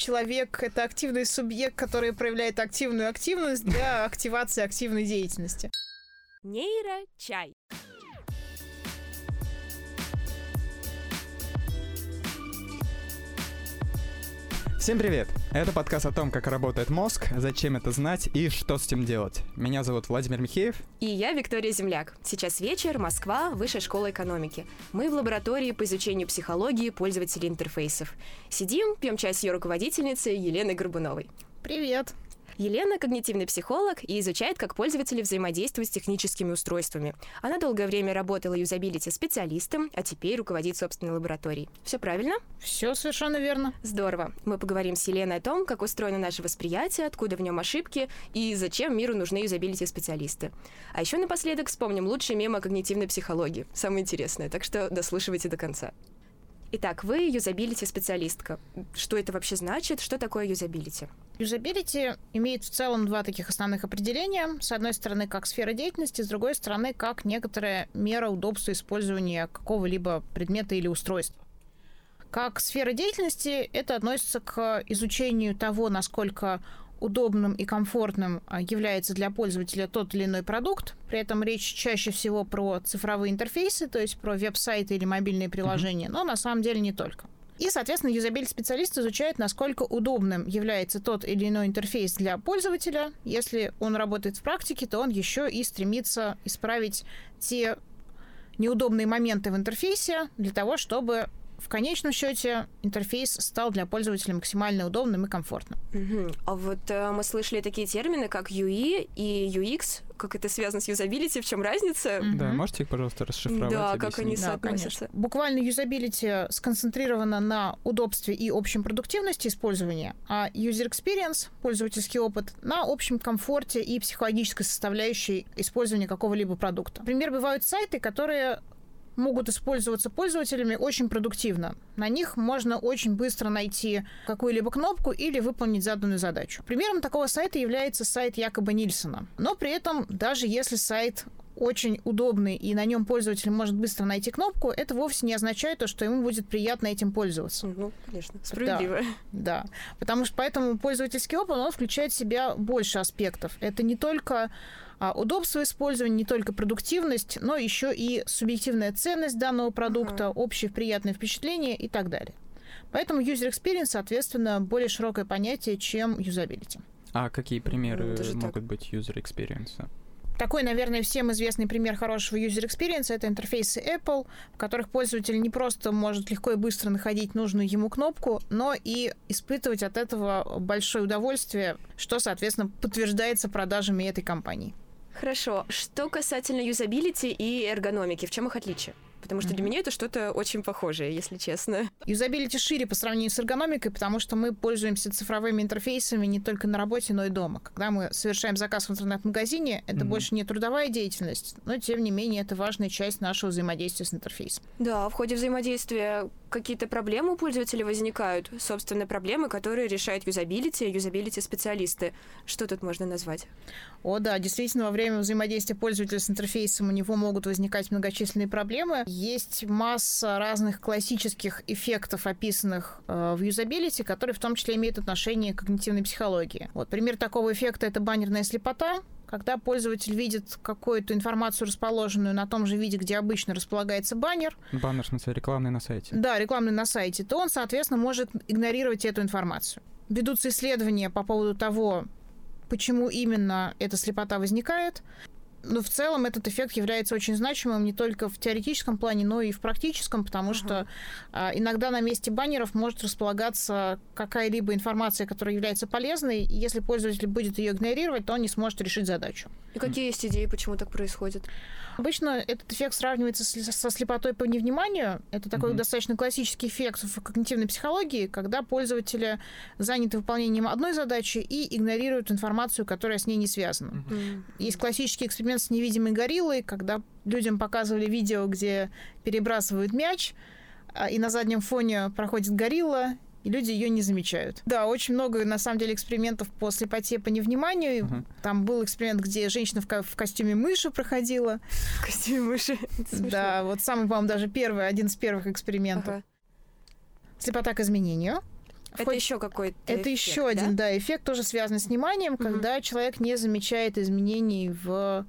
человек — это активный субъект, который проявляет активную активность для активации активной деятельности. Нейрочай. Всем привет! Это подкаст о том, как работает мозг, зачем это знать и что с этим делать. Меня зовут Владимир Михеев. И я Виктория Земляк. Сейчас вечер, Москва, Высшая школа экономики. Мы в лаборатории по изучению психологии пользователей интерфейсов. Сидим, пьем чай с ее руководительницей Еленой Горбуновой. Привет! Елена — когнитивный психолог и изучает, как пользователи взаимодействуют с техническими устройствами. Она долгое время работала юзабилити специалистом, а теперь руководит собственной лабораторией. Все правильно? Все совершенно верно. Здорово. Мы поговорим с Еленой о том, как устроено наше восприятие, откуда в нем ошибки и зачем миру нужны юзабилити специалисты. А еще напоследок вспомним лучшие мемы о когнитивной психологии. Самое интересное, так что дослушивайте до конца. Итак, вы юзабилити специалистка. Что это вообще значит? Что такое юзабилити? Юзабилити имеет в целом два таких основных определения. С одной стороны, как сфера деятельности, с другой стороны, как некоторая мера удобства использования какого-либо предмета или устройства. Как сфера деятельности это относится к изучению того, насколько удобным и комфортным а, является для пользователя тот или иной продукт. При этом речь чаще всего про цифровые интерфейсы, то есть про веб-сайты или мобильные приложения, mm-hmm. но на самом деле не только. И, соответственно, юзабилити-специалист изучает, насколько удобным является тот или иной интерфейс для пользователя. Если он работает в практике, то он еще и стремится исправить те неудобные моменты в интерфейсе для того, чтобы в конечном счете интерфейс стал для пользователя максимально удобным и комфортным. Угу. А вот э, мы слышали такие термины, как UI и UX. Как это связано с юзабилити? В чем разница? Угу. Да, можете их, пожалуйста, расшифровать? Да, как они да, соотносятся? Конечно. Буквально юзабилити сконцентрировано на удобстве и общем продуктивности использования, а user experience, пользовательский опыт, на общем комфорте и психологической составляющей использования какого-либо продукта. Например, бывают сайты, которые могут использоваться пользователями очень продуктивно. На них можно очень быстро найти какую-либо кнопку или выполнить заданную задачу. Примером такого сайта является сайт якобы Нильсона. Но при этом, даже если сайт очень удобный, и на нем пользователь может быстро найти кнопку, это вовсе не означает то, что ему будет приятно этим пользоваться. Ну, конечно, справедливо. Да, да. Потому что поэтому пользовательский опыт, он включает в себя больше аспектов. Это не только удобство использования, не только продуктивность, но еще и субъективная ценность данного продукта, uh-huh. общее приятное впечатление и так далее. Поэтому user experience, соответственно, более широкое понятие, чем юзабилити. А какие примеры ну, могут так. быть user experience? Такой, наверное, всем известный пример хорошего user experience это интерфейсы Apple, в которых пользователь не просто может легко и быстро находить нужную ему кнопку, но и испытывать от этого большое удовольствие, что, соответственно, подтверждается продажами этой компании. Хорошо. Что касательно юзабилити и эргономики, в чем их отличие? Потому что mm-hmm. для меня это что-то очень похожее, если честно. Юзабилити шире по сравнению с эргономикой, потому что мы пользуемся цифровыми интерфейсами не только на работе, но и дома. Когда мы совершаем заказ в интернет-магазине, это mm-hmm. больше не трудовая деятельность, но тем не менее это важная часть нашего взаимодействия с интерфейсом. Да, в ходе взаимодействия какие-то проблемы у пользователя возникают, собственно, проблемы, которые решают юзабилити, юзабилити специалисты. Что тут можно назвать? О, да, действительно, во время взаимодействия пользователя с интерфейсом у него могут возникать многочисленные проблемы. Есть масса разных классических эффектов, описанных э, в юзабилити, которые в том числе имеют отношение к когнитивной психологии. Вот пример такого эффекта это баннерная слепота, когда пользователь видит какую-то информацию, расположенную на том же виде, где обычно располагается баннер. Баннер, в смысле, рекламный на сайте. Да, рекламный на сайте, то он, соответственно, может игнорировать эту информацию. Ведутся исследования по поводу того, почему именно эта слепота возникает. Но в целом этот эффект является очень значимым не только в теоретическом плане, но и в практическом, потому uh-huh. что а, иногда на месте баннеров может располагаться какая-либо информация, которая является полезной, и если пользователь будет ее игнорировать, то он не сможет решить задачу. И какие есть идеи, почему так происходит? Обычно этот эффект сравнивается со слепотой по невниманию. Это такой uh-huh. достаточно классический эффект в когнитивной психологии, когда пользователи заняты выполнением одной задачи и игнорируют информацию, которая с ней не связана. Uh-huh. Есть классический эксперимент эксперимент с невидимой гориллой, когда людям показывали видео, где перебрасывают мяч, а, и на заднем фоне проходит горилла, и люди ее не замечают. Да, очень много, на самом деле, экспериментов по слепоте, по невниманию. Uh-huh. Там был эксперимент, где женщина в, ко- в костюме мыши проходила. В костюме мыши? Да, вот самый, по-моему, даже первый, один из первых экспериментов. Uh-huh. Слепота к изменению. Это Хоть- еще какой-то Это эффект, еще да? один, да, эффект тоже связан с вниманием, когда человек не замечает изменений в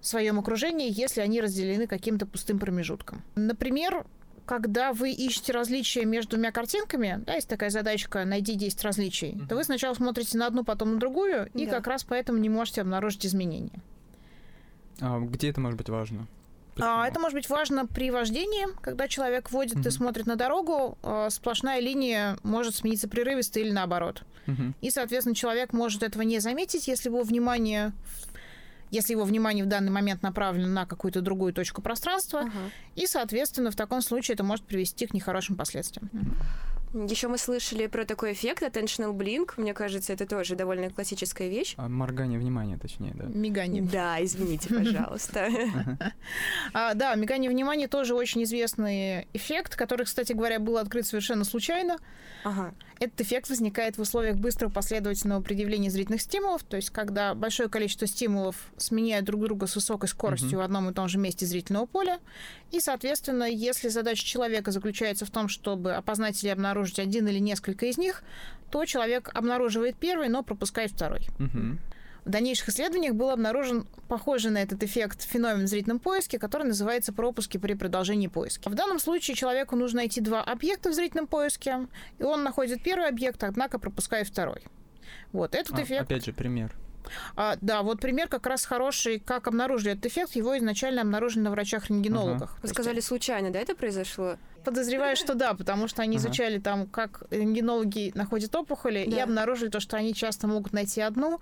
своем окружении, если они разделены каким-то пустым промежутком. Например, когда вы ищете различия между двумя картинками, да, есть такая задачка «найди 10 различий», то вы сначала смотрите на одну, потом на другую, и Да. как раз поэтому не можете обнаружить изменения. А где это может быть важно? А, это может быть важно при вождении, когда человек водит и Мгм. смотрит на дорогу, а, сплошная линия может смениться прерывисто или наоборот. Мгм. И, соответственно, человек может этого не заметить, если его внимание если его внимание в данный момент направлено на какую-то другую точку пространства, Ага. и, соответственно, в таком случае это может привести к нехорошим последствиям. Еще мы слышали про такой эффект attentional blink. Мне кажется, это тоже довольно классическая вещь. А, моргание внимания, точнее, да. Мигание. Да, извините, пожалуйста. А, да, мигание внимания тоже очень известный эффект, который, кстати говоря, был открыт совершенно случайно. Этот эффект возникает в условиях быстрого последовательного предъявления зрительных стимулов, то есть когда большое количество стимулов сменяют друг друга с высокой скоростью в одном и том же месте зрительного поля. И, соответственно, если задача человека заключается в том, чтобы опознать или обнаружить один или несколько из них, то человек обнаруживает первый, но пропускает второй. Мгм. В дальнейших исследованиях был обнаружен похожий на этот эффект феномен в зрительном поиске, который называется пропуски при продолжении поиска. В данном случае человеку нужно найти два объекта в зрительном поиске, и он находит первый объект, однако пропускает второй. Вот этот А, эффект. Опять же, пример. А, да, вот пример как раз хороший, как обнаружили этот эффект. Его изначально обнаружили на врачах-рентгенологах. То Вы есть сказали, случайно, да, это произошло? Подозреваю, что да, потому что они изучали там, как рентгенологи находят опухоли, и обнаружили то, что они часто могут найти одну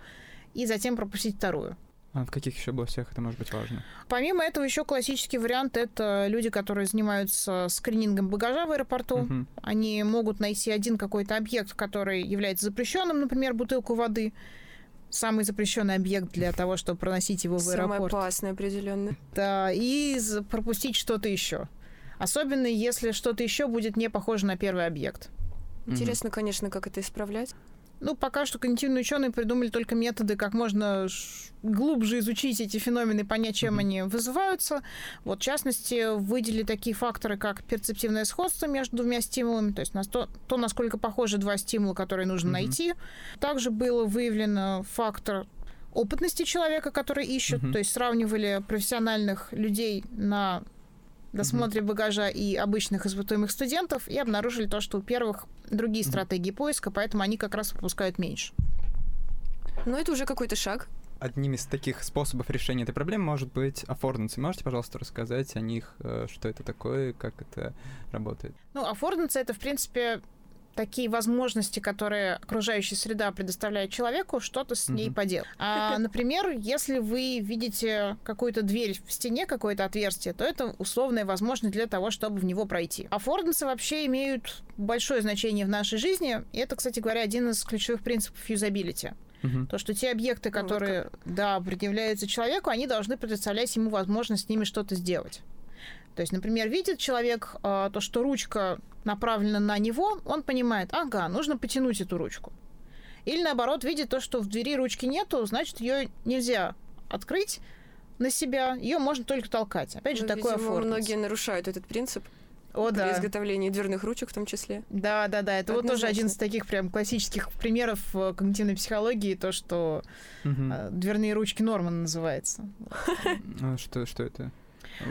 и затем пропустить вторую. А в каких еще областях это может быть важно? Помимо этого, еще классический вариант это люди, которые занимаются скринингом багажа в аэропорту. Мгм. Они могут найти один какой-то объект, который является запрещенным, например, бутылку воды. Самый запрещенный объект для того, чтобы проносить его в Самое аэропорт. опасное, определенно. Да, и пропустить что-то еще. Особенно если что-то еще будет не похоже на первый объект. Интересно, конечно, как это исправлять. Ну, пока что когнитивные ученые придумали только методы, как можно глубже изучить эти феномены, понять, чем Мгм. они вызываются. Вот, в частности, выделили такие факторы, как перцептивное сходство между двумя стимулами, то есть нас- то, то, насколько похожи два стимула, которые нужно Мгм. найти. Также было выявлено фактор опытности человека, который ищет, Мгм. то есть сравнивали профессиональных людей на досмотре багажа и обычных испытуемых студентов и обнаружили то, что у первых другие стратегии поиска, поэтому они как раз выпускают меньше. Но это уже какой-то шаг. Одним из таких способов решения этой проблемы может быть аффордансы. Можете, пожалуйста, рассказать о них, э, что это такое, как это работает? Ну, аффордансы — это, в принципе, такие возможности, которые окружающая среда предоставляет человеку, что-то с ней поделать. А, например, если вы видите какую-то дверь в стене, какое-то отверстие, то это условная возможность для того, чтобы в него пройти. Аффордансы вообще имеют большое значение в нашей жизни, и это, кстати говоря, один из ключевых принципов юзабилити. Мгм. То, что те объекты, Ну, вот которые, да, предъявляются человеку, они должны предоставлять ему возможность с ними что-то сделать. То есть, например, видит человек а, то, что ручка направлена на него, он понимает, ага, нужно потянуть эту ручку. Или наоборот, видит то, что в двери ручки нету, значит, ее нельзя открыть на себя, ее можно только толкать. Опять же, Ну, такой видимо, многие нарушают этот принцип О, при да. изготовлении дверных ручек в том числе. Да, да, да. Это вот тоже один Однозначно. из таких прям классических примеров э, когнитивной психологии, то, что э, дверные ручки Норман называется. А Что, что это?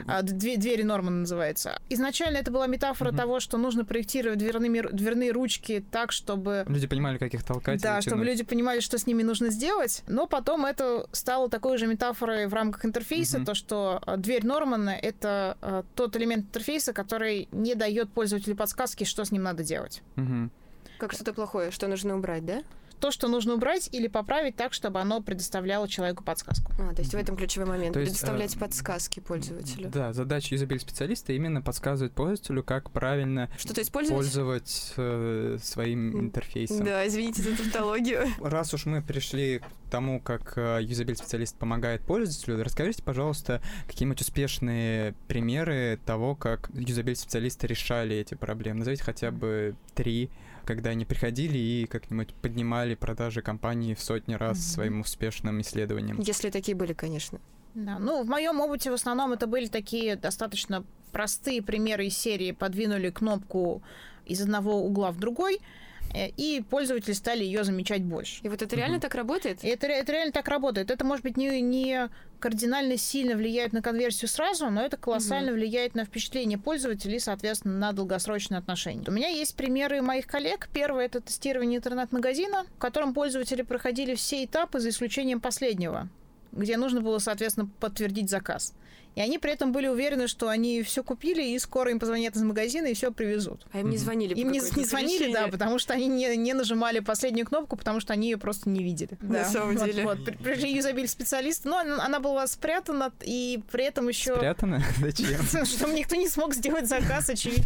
А, две- двери Нормана называется. Изначально это была метафора Мгм. того, что нужно проектировать дверными, ру- дверные ручки так, чтобы... Люди понимали, как их толкать. Да, чтобы люди понимали, что с ними нужно сделать. Но потом это стало такой же метафорой в рамках интерфейса, Мгм. то, что а, дверь Нормана — это а, тот элемент интерфейса, который не дает пользователю подсказки, что с ним надо делать. Мгм. Как что-то плохое, что нужно убрать, да? То, что нужно убрать или поправить так, чтобы оно предоставляло человеку подсказку. А, то есть в этом ключевой момент. То есть, предоставлять э, подсказки пользователю. Да, задача юзабилити специалиста именно подсказывать пользователю, как правильно Что-то использовать? пользовать э, своим интерфейсом. Да, извините за тавтологию. Раз уж мы пришли к тому, как юзабилити специалист помогает пользователю, расскажите, пожалуйста, какие-нибудь успешные примеры того, как юзабилити специалисты решали эти проблемы. Назовите хотя бы три, когда они приходили и как-нибудь поднимали продажи компании в сотни раз Мгм. своим успешным исследованием. Если такие были, конечно. Да, ну, в моем опыте в основном это были такие достаточно простые примеры из серии «Подвинули кнопку из одного угла в другой». Э, и пользователи стали ее замечать больше. И вот это реально так работает? Это, это реально так работает. Это, может быть, не, не кардинально сильно влияет на конверсию сразу, но это колоссально угу. влияет на впечатление пользователей соответственно, на долгосрочные отношения. У меня есть примеры моих коллег. Первый — это тестирование интернет-магазина, в котором пользователи проходили все этапы, за исключением последнего, где нужно было, соответственно, подтвердить заказ. И они при этом были уверены, что они все купили, и скоро им позвонят из магазина и все привезут. А им не звонили? Им не, не звонили, да, потому что они не, не нажимали последнюю кнопку, потому что они ее просто не видели. На да. самом деле. Вот, вот. Пришли юзабиль специалисты, но она была спрятана, и при этом еще... Спрятана? Зачем? Чтобы никто не смог сделать заказ, очевидно.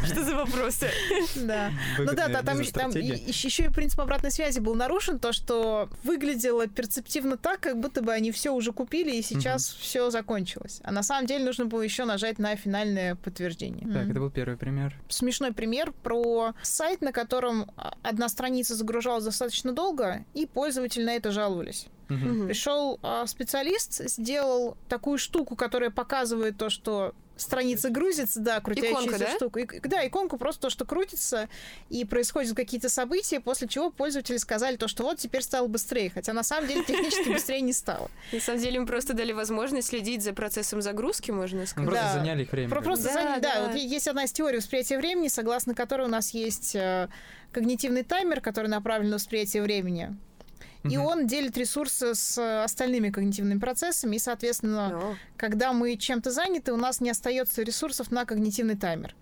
Что за вопросы? Да. Ну да, да, там еще и принцип обратной связи был нарушен, то, что выглядело перцептивно так, как будто бы они все уже купили, и сейчас все закончилось получилось. А на самом деле нужно было еще нажать на финальное подтверждение. Так, mm-hmm. это был первый пример. Смешной пример про сайт, на котором одна страница загружалась достаточно долго, и пользователи на это жаловались. Mm-hmm. Пришел а, специалист, сделал такую штуку, которая показывает то, что страница грузится, да, крутящаяся Иконка, да? штука. И, да, иконку просто то, что крутится, и происходят какие-то события, после чего пользователи сказали то, что вот теперь стало быстрее, хотя на самом деле технически быстрее не стало. На самом деле им просто дали возможность следить за процессом загрузки, можно сказать. Просто заняли их время. Просто да, заняли, да. да. Вот есть одна из теорий восприятия времени, согласно которой у нас есть э, когнитивный таймер, который направлен на восприятие времени. И он делит ресурсы с остальными когнитивными процессами, и, соответственно, когда мы чем-то заняты, у нас не остается ресурсов на когнитивный таймер.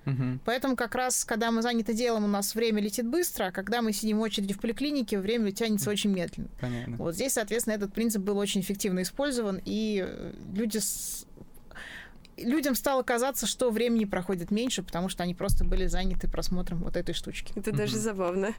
Поэтому как раз, когда мы заняты делом, у нас время летит быстро, а когда мы сидим в очереди в поликлинике, время тянется очень медленно. Понятно. Вот здесь, соответственно, этот принцип был очень эффективно использован, и люди с людям стало казаться, что времени проходит меньше, потому что они просто были заняты просмотром вот этой штучки. Это даже забавно.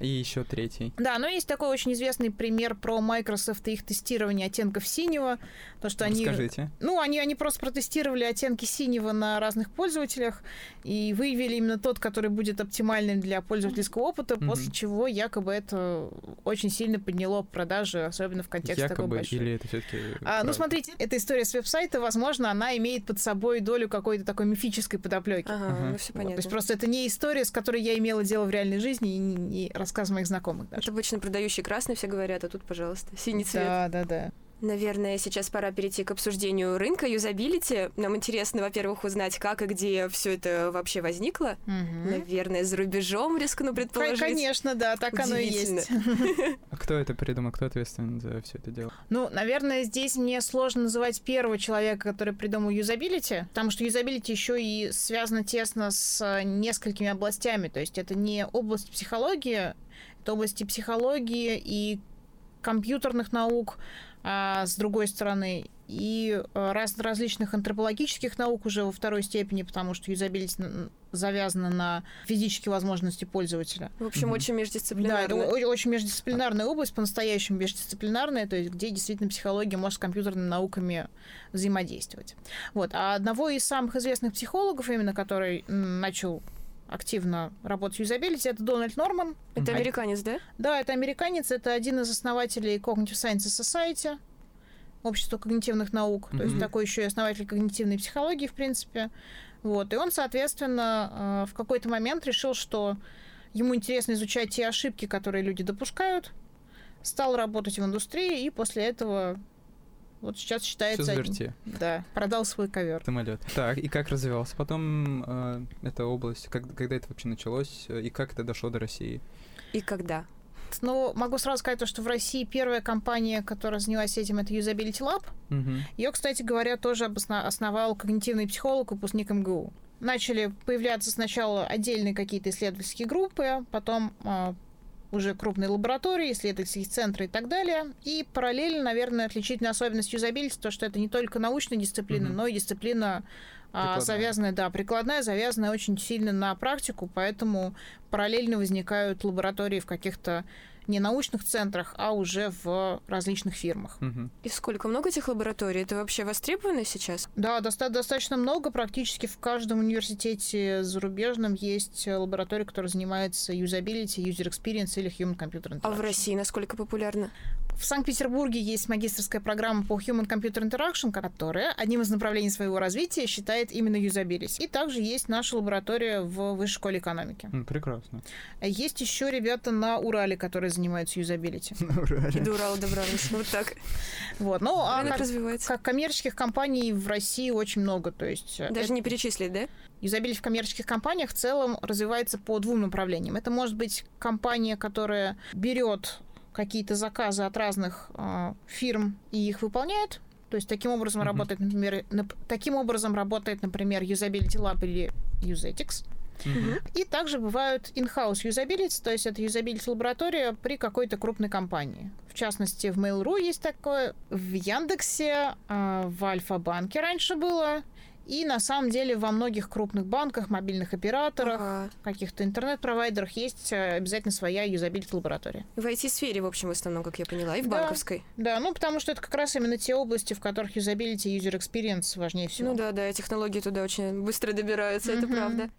И еще третий. Да, но есть такой очень известный пример про Microsoft и их тестирование оттенков синего. То, что они... Расскажите. Ну, они, они просто протестировали оттенки синего на разных пользователях и выявили именно тот, который будет оптимальным для пользовательского опыта, mm-hmm. после чего якобы это очень сильно подняло продажи, особенно в контексте якобы, такой большой. или это все-таки... А, ну, смотрите, эта история с веб-сайта, возможно, она имеет под собой долю какой-то такой мифической подоплеки. Ага, uh-huh. ну все понятно. Вот, то есть просто это не история, с которой я имела дело в реальной жизни, и не рассказ моих знакомых даже. Это обычно продающий красный все говорят, а тут, пожалуйста, синий цвет. Да, да, да. Наверное, сейчас пора перейти к обсуждению рынка юзабилити. Нам интересно, во-первых, узнать, как и где все это вообще возникло. Угу. Наверное, за рубежом, рискну предположить. Конечно, да, так оно и есть. А кто это придумал, кто ответственен за все это дело? Ну, наверное, здесь мне сложно называть первого человека, который придумал юзабилити, потому что юзабилити еще и связано тесно с несколькими областями. То есть это не область психологии, это области психологии и компьютерных наук, с другой стороны, и э, раз, различных антропологических наук уже во второй степени, потому что юзабилити завязана на физические возможности пользователя. В общем, mm-hmm. очень междисциплинарная. Да, это очень междисциплинарная область, по-настоящему междисциплинарная, то есть где действительно психология может с компьютерными науками взаимодействовать. Вот. А одного из самых известных психологов, именно который начал активно работать в юзабилити, это Дональд Норман. Это американец, да? Да, это американец, это один из основателей Cognitive Sciences Society, общество когнитивных наук, mm-hmm. то есть такой еще и основатель когнитивной психологии, в принципе. Вот. И он, соответственно, э, в какой-то момент решил, что ему интересно изучать те ошибки, которые люди допускают, стал работать в индустрии, и после этого вот сейчас считается... Все Да, продал свой ковер. Самолет. Так, и как развивался потом э, эта область? Как, когда это вообще началось? И как это дошло до России? И когда? Ну, могу сразу сказать то, что в России первая компания, которая занялась этим, это Usability Lab. Угу. Ее, кстати говоря, тоже основал когнитивный психолог, выпускник МГУ. Начали появляться сначала отдельные какие-то исследовательские группы, потом э, уже крупные лаборатории, исследовательские центры и так далее. И параллельно, наверное, отличительная особенность юзабилити, то, что это не только научная дисциплина, mm-hmm. но и дисциплина а, завязанная, да, прикладная, завязанная очень сильно на практику, поэтому параллельно возникают лаборатории в каких-то не научных центрах, а уже в различных фирмах. Угу. И сколько? Много этих лабораторий? Это вообще востребовано сейчас? Да, доста- достаточно много. Практически в каждом университете зарубежном есть лаборатория, которая занимается юзабилити, user experience или human computer interaction. А в России насколько популярно? В Санкт-Петербурге есть магистрская программа по Human Computer Interaction, которая одним из направлений своего развития считает именно юзабилити. И также есть наша лаборатория в Высшей школе экономики. Ну, прекрасно. Есть еще ребята на Урале, которые занимаются юзабилити. И до Урала добрались. Вот так. Вот. Ну, а как, развивается. как коммерческих компаний в России очень много. То есть э, Даже не перечислить, да? Юзабилити в коммерческих компаниях в целом развивается по двум направлениям. Это может быть компания, которая берет какие-то заказы от разных э, фирм и их выполняет. То есть таким образом Мгм. работает, например, нап- таким образом работает, например, Usability Lab или Usetix. Мгм. И также бывают in-house usability, то есть это юзабилити лаборатория при какой-то крупной компании. В частности, в Mail.ru есть такое, в Яндексе, а, в Альфа-банке раньше было, и на самом деле во многих крупных банках, мобильных операторах, Ага. каких-то интернет-провайдерах есть э, обязательно своя юзабилити лаборатория. В IT-сфере, в общем, в основном, как я поняла, и в Да. банковской. Да, ну потому что это как раз именно те области, в которых юзабилити и user experience важнее всего. Ну да, да, и технологии туда очень быстро добираются, это правда.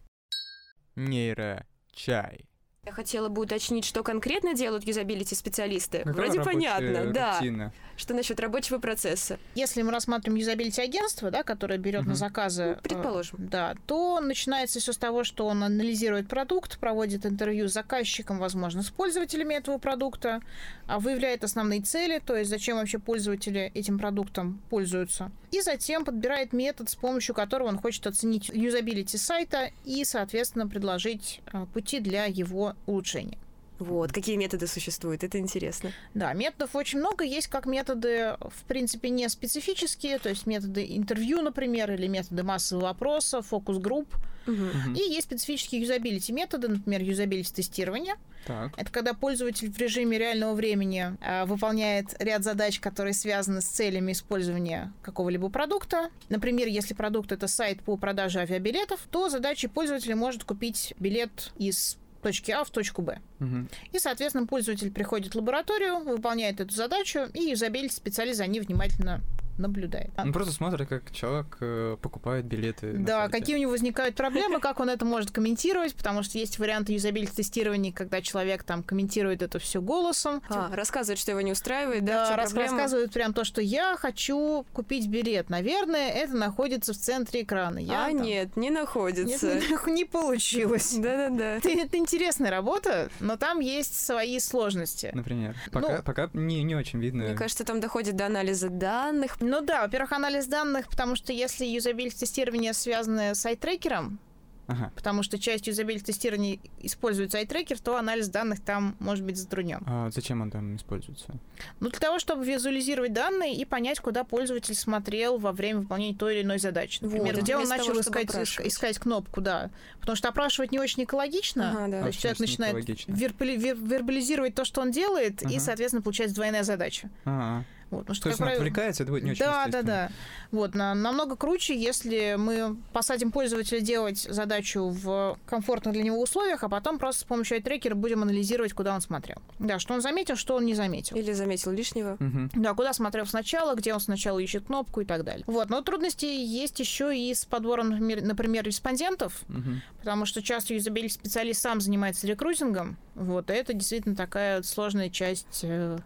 Нейро. Чай. Я хотела бы уточнить, что конкретно делают юзабилити-специалисты. Какая Вроде рабочая понятно, да. рутина? Что насчет рабочего процесса? Если мы рассматриваем юзабилити агентство, да, которое берет на Мгм. заказы, Ну, э, предположим. да, то начинается все с того, что он анализирует продукт, проводит интервью с заказчиком, возможно, с пользователями этого продукта, а выявляет основные цели, то есть зачем вообще пользователи этим продуктом пользуются, и затем подбирает метод, с помощью которого он хочет оценить юзабилити сайта и, соответственно, предложить э, пути для его улучшения. Вот, какие методы существуют, это интересно. Да, методов очень много. Есть как методы, в принципе, не специфические, то есть методы интервью, например, или методы массового опроса, фокус-групп. Мгм. И есть специфические юзабилити методы, например, юзабилити тестирования. Так. Это когда пользователь в режиме реального времени э, выполняет ряд задач, которые связаны с целями использования какого-либо продукта. Например, если продукт это сайт по продаже авиабилетов, то задачей пользователя может купить билет из точки А в точку Б. Мгм. И, соответственно, пользователь приходит в лабораторию, выполняет эту задачу, и юзабилити специалист за ней внимательно наблюдает. Он просто смотрит, как человек э, покупает билеты. Да, сайте. какие у него возникают проблемы, как он это может комментировать, потому что есть варианты юзабилити тестирования, когда человек там комментирует это все голосом. А, рассказывает, что его не устраивает, да, Да, рас- проблема? рассказывают прям то, что я хочу купить билет. Наверное, это находится в центре экрана. Я А, там- нет, не Нет, находится. не, не получилось. Да-да-да. Это, это интересная работа, но там есть свои сложности. Например. Пока, Ну, пока не, не очень видно. Мне кажется, там доходит до анализа данных. Ну да, во-первых, анализ данных, потому что если юзабилити тестирование связано с айтрекером, Ага. потому что часть юзабилити тестирования использует айтрекер, то анализ данных там может быть затруднен. А зачем он там используется? Ну, для того, чтобы визуализировать данные и понять, куда пользователь смотрел во время выполнения той или иной задачи. Например, Вот, где он начал того, искать, искать кнопку, да. Потому что опрашивать не очень экологично. Ага, да. То есть человек начинает вербали- вер- вербализировать то, что он делает, и, Ага. соответственно, получается двойная задача. А, Вот, потому что, то есть он правило- отвлекается, это будет не очень да, да, да. Вот, на- намного круче, если мы посадим пользователя делать задачу в комфортных для него условиях, а потом просто с помощью трекера будем анализировать, куда он смотрел. Да, что он заметил, что он не заметил. Или заметил лишнего. Мгм. Да, куда смотрел сначала, где он сначала ищет кнопку и так далее. Вот, но трудности есть еще и с подбором, например, например, респондентов, Мгм. потому что часто юзабилити специалист сам занимается рекрутингом, вот, и это действительно такая сложная часть э,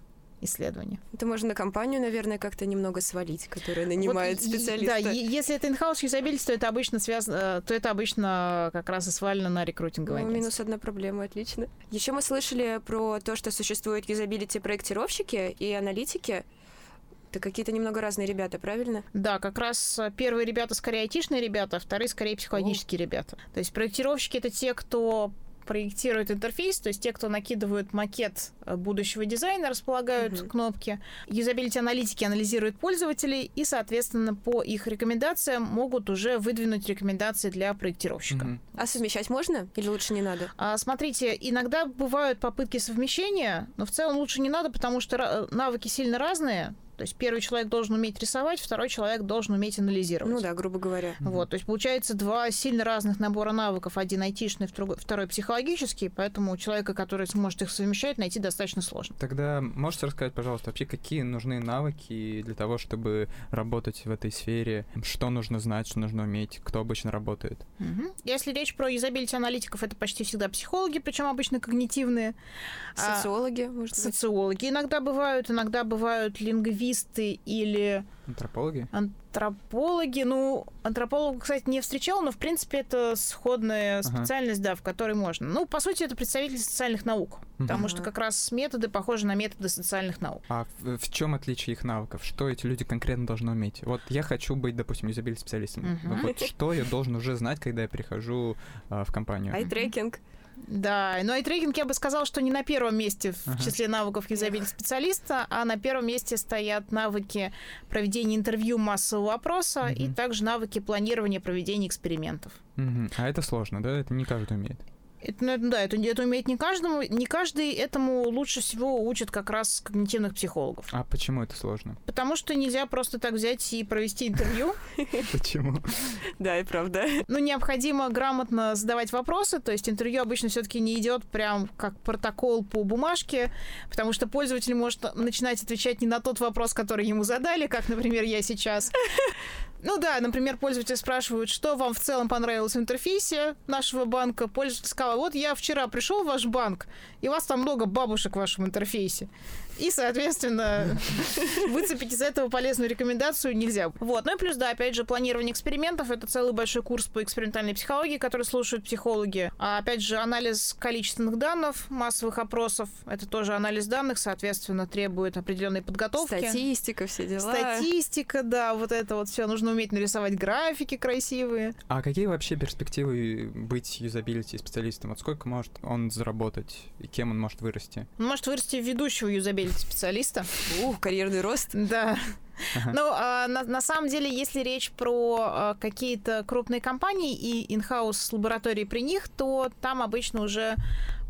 исследования. Это можно на компанию, наверное, как-то немного свалить, которая нанимает Вот, специалиста. Да, если это in-house юзабилити, то это обычно связано, то это обычно как раз и свалено на рекрутинговое Ну, минус одна проблема, отлично. Еще мы слышали про то, что существуют юзабилити проектировщики и аналитики. Это какие-то немного разные ребята, правильно? Да, как раз э, первые ребята скорее айтишные ребята, а вторые скорее психологические ребята. То есть проектировщики это те, кто проектирует интерфейс, то есть те, кто накидывают макет э, будущего дизайна, располагают Мгм. кнопки. Юзабилити аналитики анализируют пользователей и, соответственно, по их рекомендациям могут уже выдвинуть рекомендации для проектировщика. Мгм. А совмещать можно или лучше не надо? А, смотрите, иногда бывают попытки совмещения, но в целом лучше не надо, потому что навыки сильно разные. То есть первый человек должен уметь рисовать, второй человек должен уметь анализировать. Ну да, грубо говоря. Вот, то есть получается два сильно разных набора навыков, один айтишный, второй, психологический, поэтому у человека, который сможет их совмещать, найти достаточно сложно. Тогда можете рассказать, пожалуйста, вообще какие нужны навыки для того, чтобы работать в этой сфере? Что нужно знать, что нужно уметь? Кто обычно работает? Мгм. Если речь про юзабилити аналитиков, это почти всегда психологи, причем обычно когнитивные. А, Социологи, может быть. Социологи иногда бывают, иногда бывают лингвисты, лингвисты или Антропологи? антропологи. Ну, антрополог, кстати, не встречал, но, в принципе, это сходная Ага. специальность, да, в которой можно. Ну, по сути, это представители социальных наук, потому Мгм. что как раз методы похожи на методы социальных наук. А в, чем отличие их навыков? Что эти люди конкретно должны уметь? Вот я хочу быть, допустим, юзабилити специалистом. Мгм. Вот что я должен уже знать, когда я прихожу а, в компанию? Айтрекинг. Да, но айтрекинг я бы сказал, что не на первом месте в Ага. числе навыков юзабилити специалиста, а на первом месте стоят навыки проведения интервью массового опроса и Мгм. также навыки планирования проведения экспериментов. Мгм. А это сложно, да? Это не каждый умеет. Это, ну, это- да, это, это умеет не каждому, не каждый этому лучше всего учат как раз когнитивных психологов. А почему это сложно? Потому что нельзя просто так взять и провести интервью. Почему? Да, и правда. Ну, необходимо грамотно задавать вопросы, то есть интервью обычно все-таки не идет прям как протокол по бумажке, потому что пользователь может начинать отвечать не на тот вопрос, который ему задали, как, например, я сейчас. Ну да, например, пользователь спрашивает, что вам в целом понравилось в интерфейсе нашего банка. Пользователь сказал, вот я вчера пришел в ваш банк, и у вас там много бабушек в вашем интерфейсе. И, соответственно, выцепить из этого полезную рекомендацию нельзя. Вот. Ну и плюс, да, опять же, планирование экспериментов. Это целый большой курс по экспериментальной психологии, который слушают психологи. А опять же, анализ количественных данных, массовых опросов. Это тоже анализ данных, соответственно, требует определенной подготовки. Статистика, все дела. Статистика, да, вот это вот все. Нужно уметь нарисовать графики красивые. А какие вообще перспективы быть юзабилити специалистом? Вот сколько может он заработать и кем он может вырасти? Он может вырасти в ведущего юзабилити специалиста. Ух, карьерный рост. Да. Ага. Ну, а, на, на самом деле, если речь про а, какие-то крупные компании и in-house лаборатории при них, то там обычно уже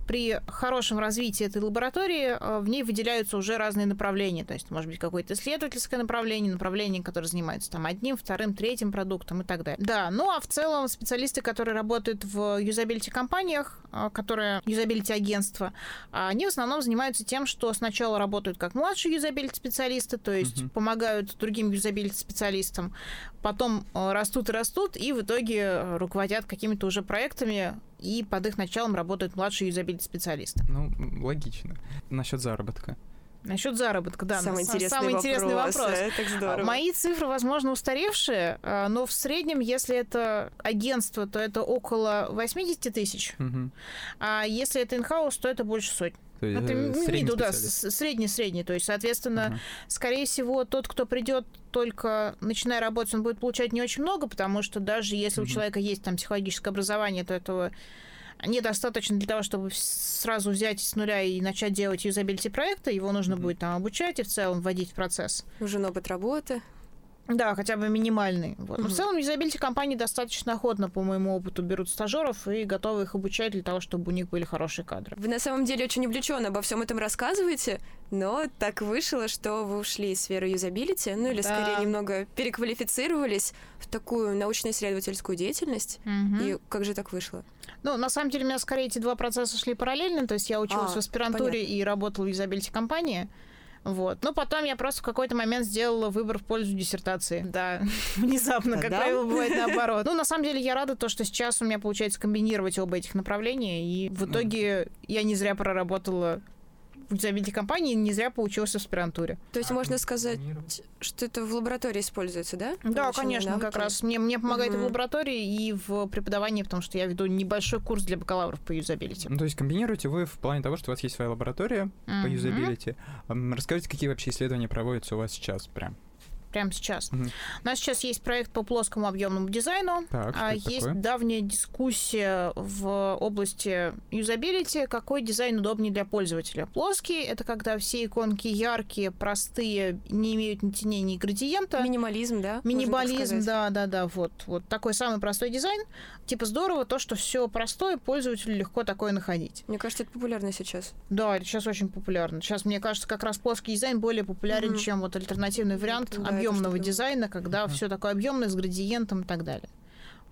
при хорошем развитии этой лаборатории а, в ней выделяются уже разные направления. То есть, может быть, какое-то исследовательское направление, направление, которое занимается там одним, вторым, третьим продуктом и так далее. Да, ну а в целом специалисты, которые работают в юзабилити компаниях, а, которые юзабилити агентства, они в основном занимаются тем, что сначала работают как младшие юзабилити специалисты, то есть Мгм. помогают другим юзабилити специалистам, потом э, растут и растут, и в итоге э, руководят какими-то уже проектами, и под их началом работают младшие юзабилити специалисты. Ну, логично. Насчет заработка. Насчет заработка, да, самый, на- интересный, самый интересный вопрос. вопрос. э, Так здорово. Мои цифры, возможно, устаревшие, а, но в среднем, если это агентство, то это около 80 тысяч, Мгм. а если это инхаус, то это больше сотни. То есть, Это э, ми- средний миду, да, средний-средний. То есть, соответственно, Ага. скорее всего, тот, кто придет только начиная работать, он будет получать не очень много, потому что даже если у Мгм. человека есть там психологическое образование, то этого недостаточно для того, чтобы сразу взять с нуля и начать делать юзабилити проекта. Его нужно Мгм. будет там обучать и в целом вводить в процесс. Нужен опыт работы. Да, хотя бы минимальный. Вот. Но в Мгм. целом юзабилити компании достаточно охотно, по моему опыту, берут стажеров и готовы их обучать для того, чтобы у них были хорошие кадры. Вы на самом деле очень увлеченно обо всем этом рассказываете, но так вышло, что вы ушли из сферы юзабилити, ну или Да. скорее немного переквалифицировались в такую научно-исследовательскую деятельность. Мгм. И как же так вышло? Ну, на самом деле, у меня скорее эти два процесса шли параллельно. То есть я училась А, в аспирантуре и работала в юзабилити компании. Вот. Но потом я просто в какой-то момент сделала выбор в пользу диссертации. Да, внезапно, как Та-дам. правило, бывает наоборот. Ну, на самом деле, я рада, то, что сейчас у меня получается комбинировать оба этих направления. И в Ну. итоге я не зря проработала в юзабилити компании, не зря поучилась в аспирантуре. То есть А, можно сказать, что это в лаборатории используется, да? Да, Полученные конечно, как навыки? раз. Мне, мне помогает и в лаборатории, и в преподавании, потому что я веду небольшой курс для бакалавров по юзабилити. Ну, то есть комбинируете вы в плане того, что у вас есть своя лаборатория по Мгм. юзабилити. Расскажите, какие вообще исследования проводятся у вас сейчас прям? Прямо сейчас. Мгм. У нас сейчас есть проект по плоскому объемному дизайну. Так, А есть такое? давняя дискуссия в области юзабилити, какой дизайн удобнее для пользователя. Плоский — это когда все иконки яркие, простые, не имеют ни теней, ни градиента. Минимализм, да? Минимализм, да, да, да, вот, вот такой самый простой дизайн. Типа здорово то, что все простое, пользователю легко такое находить. Мне кажется, это популярно сейчас. Да, это сейчас очень популярно. Сейчас, мне кажется, как раз плоский дизайн более популярен, Мгм. чем вот альтернативный вариант Да, объемного дизайна, когда Ага. все такое объемное с градиентом и так далее.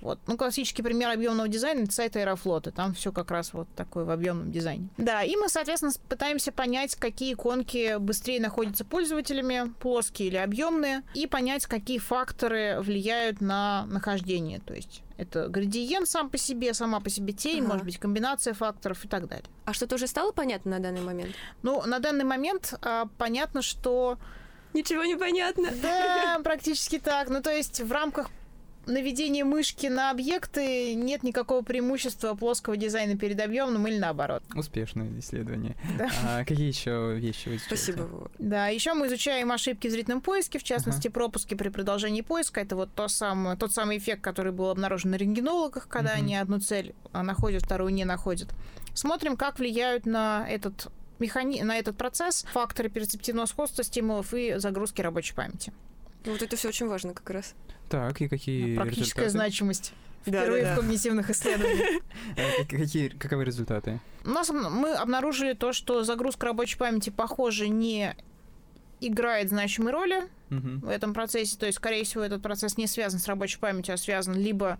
Вот. Ну, классический пример объемного дизайна это сайт Аэрофлота. Там все как раз вот такое в объемном дизайне. Да, и мы, соответственно, пытаемся понять, какие иконки быстрее находятся пользователями, плоские или объемные, и понять, какие факторы влияют на нахождение. То есть это градиент сам по себе, сама по себе тень, Ага. может быть, комбинация факторов и так далее. А что-то уже стало понятно на данный момент? Ну, на данный момент а, понятно, что Ничего не понятно. Да, практически так. Ну, то есть в рамках наведения мышки на объекты нет никакого преимущества плоского дизайна перед объемным или наоборот. Успешное исследование. Да. А какие еще вещи вы изучаете? Спасибо. Да, еще мы изучаем ошибки в зрительном поиске, в частности, пропуски при продолжении поиска. Это вот то самое, тот самый эффект, который был обнаружен на рентгенологах, когда Мгм. они одну цель а, находят, вторую не находят. Смотрим, как влияют на этот механи... на этот процесс факторы перцептивного сходства стимулов и загрузки рабочей памяти. Ну, Вот это все очень важно как раз. Так, и какие Практическая результаты? значимость. Да, Впервые да, в да. когнитивных исследованиях. А, как- Какие, каковы результаты? У нас мы обнаружили то, что загрузка рабочей памяти, похоже, не играет значимой роли в этом процессе. То есть, скорее всего, этот процесс не связан с рабочей памятью, а связан либо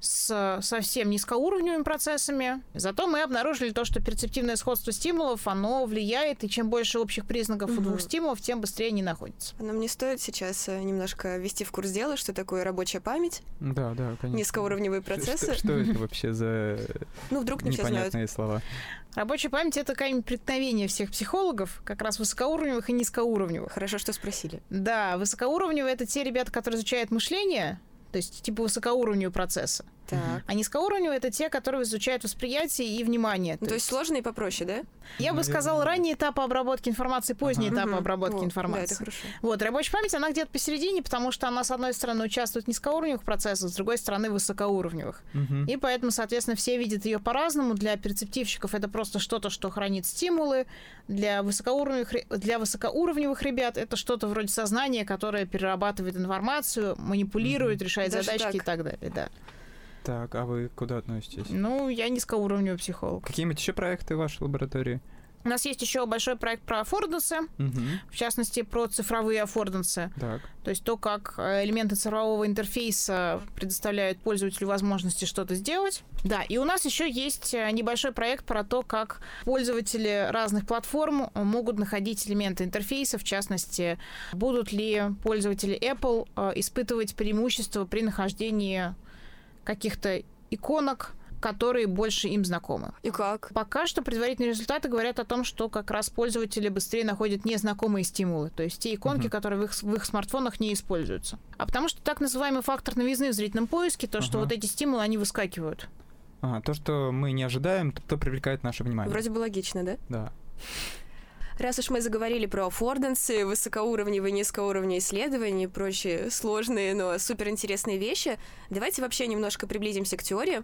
с совсем низкоуровневыми процессами. Зато мы обнаружили то, что перцептивное сходство стимулов, оно влияет, и чем больше общих признаков у Мгм. двух стимулов, тем быстрее они находятся. А Нам не стоит сейчас э, немножко ввести в курс дела, что такое рабочая память, Да, да, конечно. низкоуровневые процессы. Что, что это вообще за Ну, вдруг не непонятные слова? Рабочая память — это камень преткновения всех психологов, как раз высокоуровневых и низкоуровневых. Хорошо, что спросили. Да, высокоуровневые — это те ребята, которые изучают мышление, то есть типа высокоуровневые процессы. Так. А низкоуровневые — это те, которые изучают восприятие и внимание. Ну, то есть сложно и попроще, да? Я бы Наверное, сказала, да. ранние этапы обработки информации, поздние Ага. этапы обработки Вот, Да, информации. это хорошо. Вот, рабочая память, она где-то посередине, потому что она, с одной стороны, участвует в низкоуровневых процессах, с другой стороны, высокоуровневых. Мгм. И поэтому, соответственно, все видят ее по-разному. Для перцептивщиков это просто что-то, что хранит стимулы. Для высокоуровневых, для высокоуровневых ребят это что-то вроде сознания, которое перерабатывает информацию, манипулирует, решает Даже задачки так? и так далее. Да. Так, а вы куда относитесь? Ну, я низкоуровневый психолог. Какие-нибудь еще проекты в вашей лаборатории? У нас есть еще большой проект про аффордансы, Мгм. в частности, про цифровые аффордансы. Так. То есть то, как э, элементы цифрового интерфейса предоставляют пользователю возможности что-то сделать. Да, и у нас еще есть э, небольшой проект про то, как пользователи разных платформ э, могут находить элементы интерфейса, в частности, будут ли пользователи Apple испытывать преимущество при нахождении каких-то иконок, которые больше им знакомы. И как? Пока что предварительные результаты говорят о том, что как раз пользователи быстрее находят незнакомые стимулы, то есть те иконки, Мгм. которые в их, в их смартфонах не используются. А потому что так называемый фактор новизны в зрительном поиске, то, что Ага. вот эти стимулы, они выскакивают. А, то, что мы не ожидаем, то, то привлекает наше внимание. Вроде бы логично, да? Да. Раз уж мы заговорили про аффордансы, высокоуровневые, низкоуровневые исследования и прочие сложные, но суперинтересные вещи, давайте вообще немножко приблизимся к теории.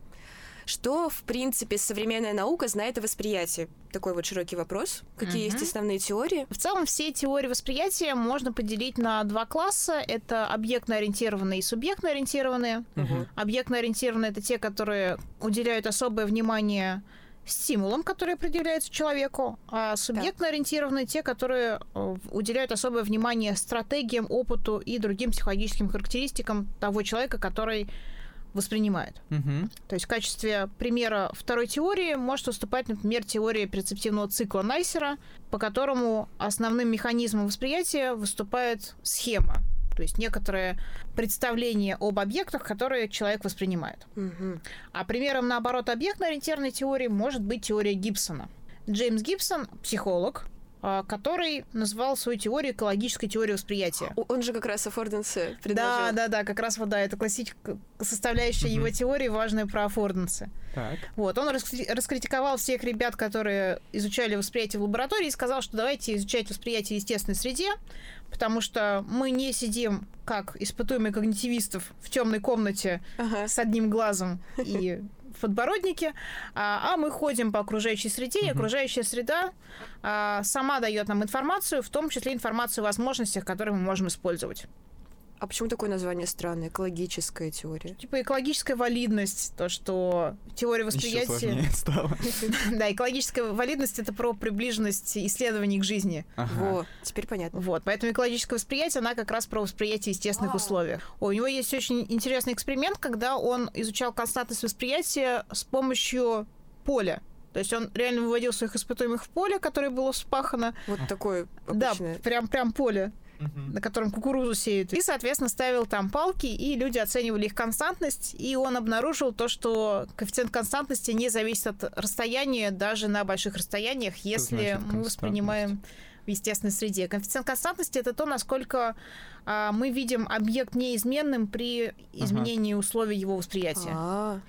Что, в принципе, современная наука знает о восприятии? Такой вот широкий вопрос. Какие Мгм. есть основные теории? В целом все теории восприятия можно поделить на два класса. Это объектно-ориентированные и субъектно-ориентированные. Мгм. Объектно-ориентированные — это те, которые уделяют особое внимание стимулам, которые предъявляются человеку, а субъектно-ориентированные — те, которые э, уделяют особое внимание стратегиям, опыту и другим психологическим характеристикам того человека, который воспринимает. Мгм. То есть в качестве примера второй теории может выступать, например, теория перцептивного цикла Найсера, по которому основным механизмом восприятия выступает схема, то есть некоторое представление об объектах, которые человек воспринимает. Мгм. А примером, наоборот, объектно-ориентированной теории может быть теория Гибсона. Джеймс Гибсон — психолог, а, который назвал свою теорию экологической теорией восприятия. Он же как раз аффордансы Да, предложил. да, да, как раз вот, да, это классическая составляющая Мгм. его теории, важная про аффордансы. Так. Вот, он раскри- раскритиковал всех ребят, которые изучали восприятие в лаборатории, и сказал, что давайте изучать восприятие в естественной среде, потому что мы не сидим, как испытуемые когнитивистов, в темной комнате Ага. с одним глазом и в подбороднике, а, а мы ходим по окружающей среде, и окружающая среда а, сама дает нам информацию, в том числе информацию о возможностях, которые мы можем использовать. А почему такое название странное? Экологическая теория. Типа экологическая валидность, то, что теория Еще восприятия... сложнее стало. Да, экологическая валидность это про приближенность исследований к жизни. Ага. Во, теперь понятно. Вот, поэтому экологическое восприятие, она как раз про восприятие естественных условиях. О, у него есть очень интересный эксперимент, когда он изучал константность восприятия с помощью поля. То есть он реально выводил своих испытуемых в поле, которое было вспахано. Вот такое Да, обычное. прям, прям поле, На котором кукурузу сеют. И, соответственно, ставил там палки, и люди оценивали их константность, и он обнаружил то, что коэффициент константности не зависит от расстояния даже на больших расстояниях, если значит мы воспринимаем в естественной среде. Коэффициент константности это то, насколько а, мы видим объект неизменным при изменении ага. условий его восприятия. А-а-а.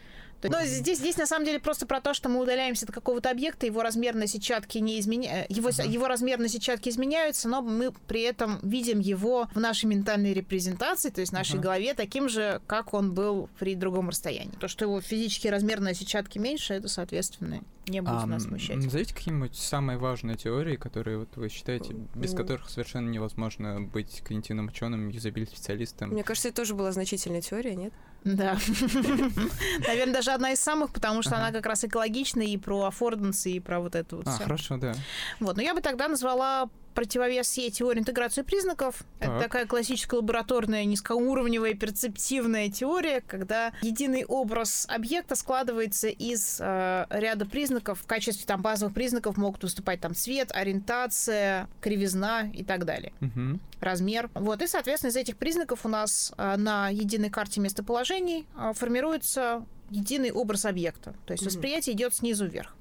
Но здесь, здесь на самом деле просто про то, что мы удаляемся от какого-то объекта, его размер на сетчатке не изменя... его, uh-huh. его размер на сетчатке изменяются, но мы при этом видим его в нашей ментальной репрезентации, то есть в нашей uh-huh. голове, таким же, как он был при другом расстоянии. То, что его физический размер на сетчатке меньше, это, соответственно, не будет а, нас смущать. Назовите какие-нибудь самые важные теории, которые вот вы считаете, без которых совершенно невозможно быть когнитивным ученым, юзабилити-специалистом? Мне кажется, это тоже была значительная теория, нет? Да. Наверное, даже одна из самых, потому что она как раз экологичная и про аффорданс, и про вот это вот А, хорошо, да. Вот, но я бы тогда назвала противовес всей теории интеграции признаков. Так. Это такая классическая лабораторная низкоуровневая перцептивная теория, когда единый образ объекта складывается из э, ряда признаков. В качестве там базовых признаков могут выступать там цвет, ориентация, кривизна и так далее. Угу. Размер. Вот. И, соответственно, из этих признаков у нас э, на единой карте местоположений э, формируется единый образ объекта. То есть угу. восприятие идет снизу вверх.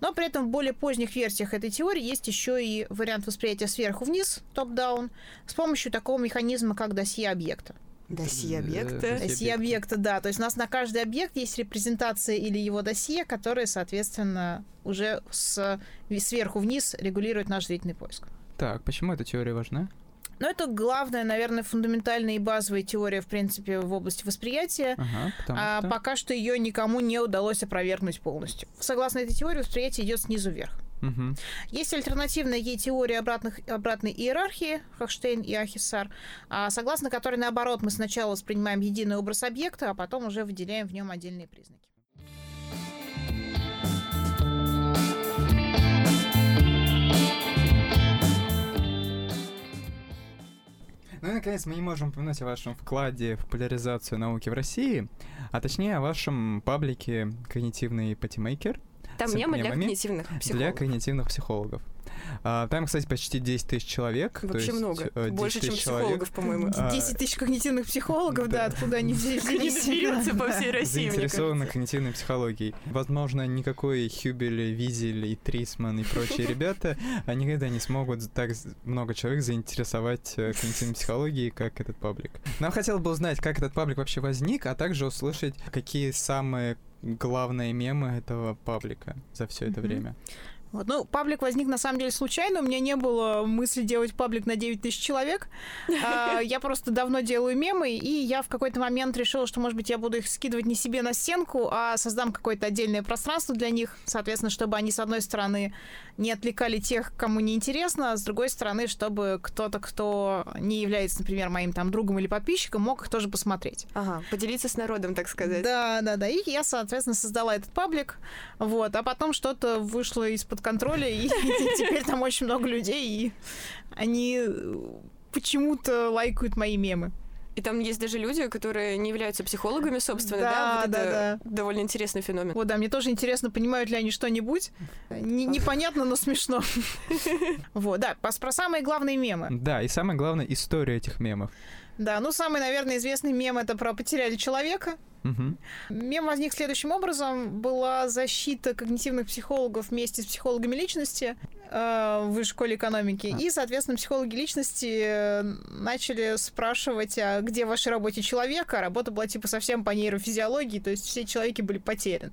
Но при этом в более поздних версиях этой теории есть еще и вариант восприятия сверху вниз, топ-даун, с помощью такого механизма, как досье объекта. Досье объекта. Досье объекта, да. То есть у нас на каждый объект есть репрезентация или его досье, которое, соответственно, уже с, сверху вниз регулирует наш зрительный поиск. Так, почему эта теория важна? Но это главная, наверное, фундаментальная и базовая теория, в принципе, в области восприятия. Ага, а что... пока что ее никому не удалось опровергнуть полностью. Согласно этой теории, восприятие идет снизу вверх. Угу. Есть альтернативная ей теория обратных, обратной иерархии, Хохштейн и Ахисар, а, согласно которой, наоборот, мы сначала воспринимаем единый образ объекта, а потом уже выделяем в нем отдельные признаки. Ну и, наконец, мы не можем упомянуть о вашем вкладе в популяризацию науки в России, а точнее о вашем паблике «Когнитивный патимейкер». Там мемы для когнитивных психологов. Для когнитивных психологов. А, там, кстати, почти 10 тысяч человек. Вообще есть, много. Э, Больше, чем психологов, по-моему. 10 а, тысяч когнитивных психологов, да, откуда они взялись. Они по всей России, Заинтересованы когнитивной психологией. Возможно, никакой Хюбель, Визель и Трисман и прочие ребята никогда не смогут так много человек заинтересовать э, когнитивной психологией, как этот паблик. Нам хотелось бы узнать, как этот паблик вообще возник, а также услышать, какие самые главные мемы этого паблика за все это время. Вот. Ну, паблик возник на самом деле случайно. У меня не было мысли делать паблик на 9 тысяч человек. А, я просто давно делаю мемы, и я в какой-то момент решила, что, может быть, я буду их скидывать не себе на стенку, а создам какое-то отдельное пространство для них, соответственно, чтобы они, с одной стороны, не отвлекали тех, кому не интересно, а с другой стороны, чтобы кто-то, кто не является, например, моим там другом или подписчиком, мог их тоже посмотреть. Ага, поделиться с народом, так сказать. Да, да, да. И я, соответственно, создала этот паблик, вот, а потом что-то вышло из-под контроля, и теперь там очень много людей, и они почему-то лайкают мои мемы. И там есть даже люди, которые не являются психологами, собственно, да, да, вот да, это да. довольно интересный феномен. Вот, да, мне тоже интересно, понимают ли они что-нибудь. Не, непонятно, но смешно. Вот, да, про самые главные мемы. Да, и самое главное, история этих мемов. Да, ну самый, наверное, известный мем это про потеряли человека. Угу. Мем возник следующим образом. Была защита когнитивных психологов вместе с психологами личности э, в высшей школе экономики. А. И, соответственно, психологи личности э, начали спрашивать, а где в вашей работе человек? А работа была типа совсем по нейрофизиологии, то есть все человеки были потеряны.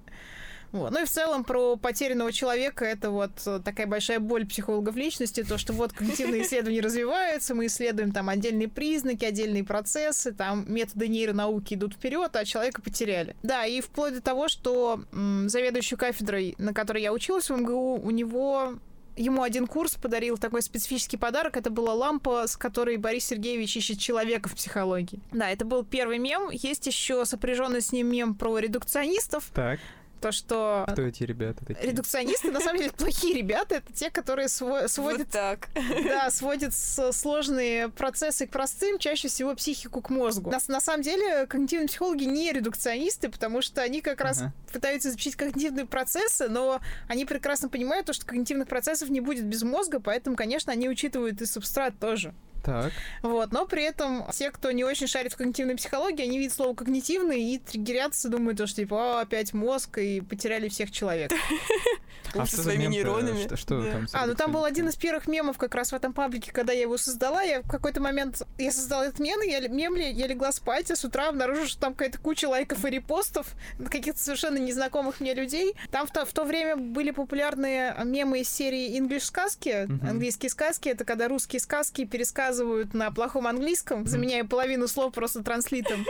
Вот. Ну и в целом про потерянного человека это вот такая большая боль психологов личности, то, что вот когнитивные исследования развиваются, мы исследуем там отдельные признаки, отдельные процессы, там методы нейронауки идут вперед, а человека потеряли. Да, и вплоть до того, что м, заведующую кафедрой, на которой я училась в МГУ, у него ему один курс подарил такой специфический подарок. Это была лампа, с которой Борис Сергеевич ищет человека в психологии. Да, это был первый мем. Есть еще сопряженный с ним мем про редукционистов. Так то, что... Кто эти ребята такие? Редукционисты, на самом деле, плохие ребята. Это те, которые сво- сводят... Вот так. Да, сводят сложные процессы к простым, чаще всего психику к мозгу. На, на самом деле, когнитивные психологи не редукционисты, потому что они как раз ага. пытаются изучить когнитивные процессы, но они прекрасно понимают, что когнитивных процессов не будет без мозга, поэтому, конечно, они учитывают и субстрат тоже. Так. Вот, но при этом те, кто не очень шарит в когнитивной психологии, они видят слово когнитивный и триггерятся, думают, что типа, «А, опять мозг, и потеряли всех человек. А Со своими нейронами. Что, А, ну там был один из первых мемов как раз в этом паблике, когда я его создала. Я в какой-то момент я создала этот мем, и я, мем, я легла спать, и с утра обнаружила, что там какая-то куча лайков и репостов на каких-то совершенно незнакомых мне людей. Там в то, в то время были популярные мемы из серии English сказки, английские сказки. Это когда русские сказки пересказывают на плохом английском, заменяя половину слов просто транслитом.